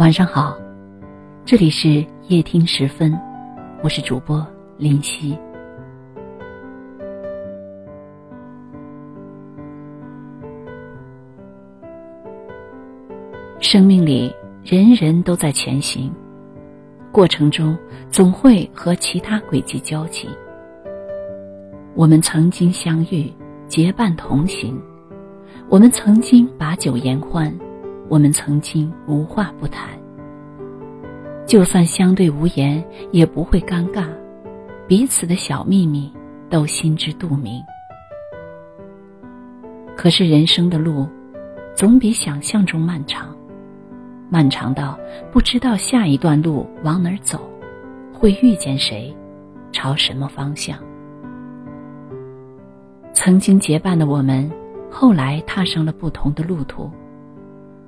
晚上好，这里是夜听时分，我是主播林夕。生命里人人都在前行，过程中总会和其他轨迹交集。我们曾经相遇，结伴同行；我们曾经把酒言欢。我们曾经无话不谈，就算相对无言，也不会尴尬，彼此的小秘密都心知肚明。可是人生的路，总比想象中漫长，漫长到不知道下一段路往哪儿走，会遇见谁，朝什么方向。曾经结伴的我们，后来踏上了不同的路途。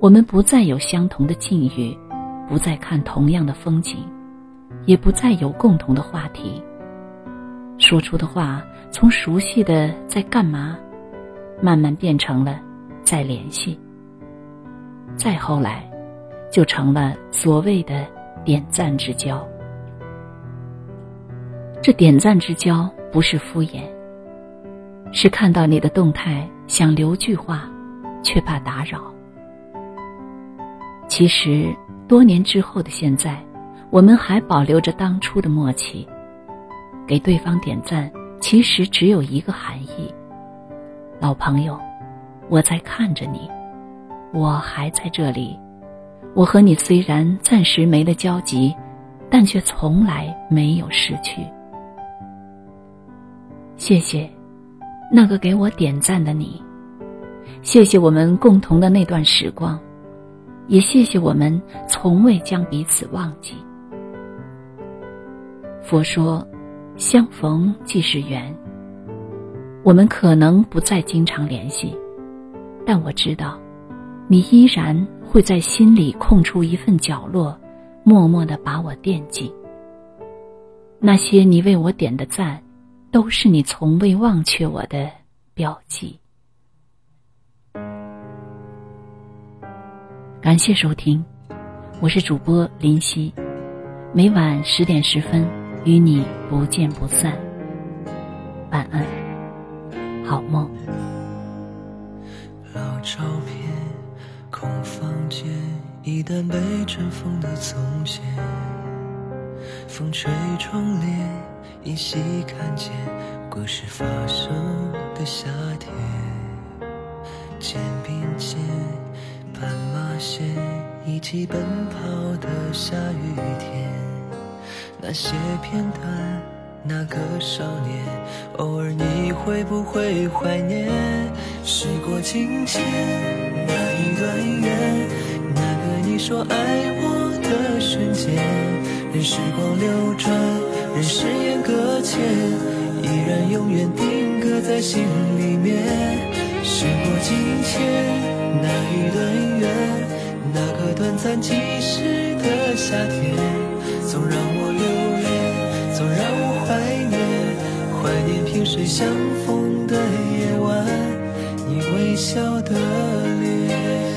我们不再有相同的境遇，不再看同样的风景，也不再有共同的话题。说出的话从熟悉的在干嘛，慢慢变成了在联系。再后来，就成了所谓的点赞之交。这点赞之交不是敷衍，是看到你的动态想留句话，却怕打扰。其实，多年之后的现在，我们还保留着当初的默契。给对方点赞，其实只有一个含义：老朋友，我在看着你，我还在这里。我和你虽然暂时没了交集，但却从来没有失去。谢谢，那个给我点赞的你。谢谢我们共同的那段时光。也谢谢我们从未将彼此忘记。佛说，相逢即是缘。我们可能不再经常联系，但我知道，你依然会在心里空出一份角落，默默的把我惦记。那些你为我点的赞，都是你从未忘却我的标记。感谢收听，我是主播林夕，每晚十点十分与你不见不散。晚安，好梦。老照片，空房间，一旦被尘封的从前。风吹窗帘，依稀看见故事发生的夏天。些一起奔跑的下雨天，那些片段，那个少年，偶尔你会不会怀念？时过境迁，那一段缘，那个你说爱我的瞬间，任时光流转，任誓言搁浅，依然永远定格在心里面。时过境迁。那一段缘，暂即逝的夏天，总让我留恋，总让我怀念，怀念萍水相逢的夜晚，你微笑的脸。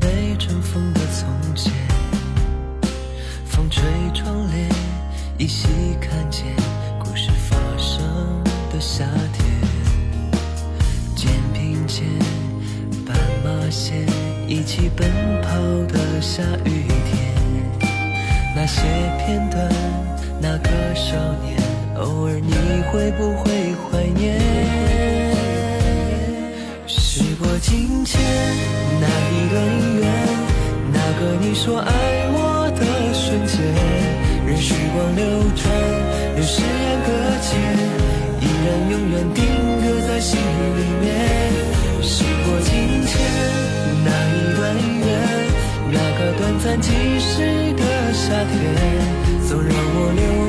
被春风的从前，风吹窗帘依稀看见故事发生的夏天，肩并肩，斑马线，一起奔跑的下雨天。那些片段，那个少年，偶尔你会不会怀念？时过境迁，那一段缘，那个你说爱我的瞬间。任时光流转，任誓言搁浅，依然永远定格在心里面。时过境迁，那一段缘，那个短暂即逝的夏天，总让我留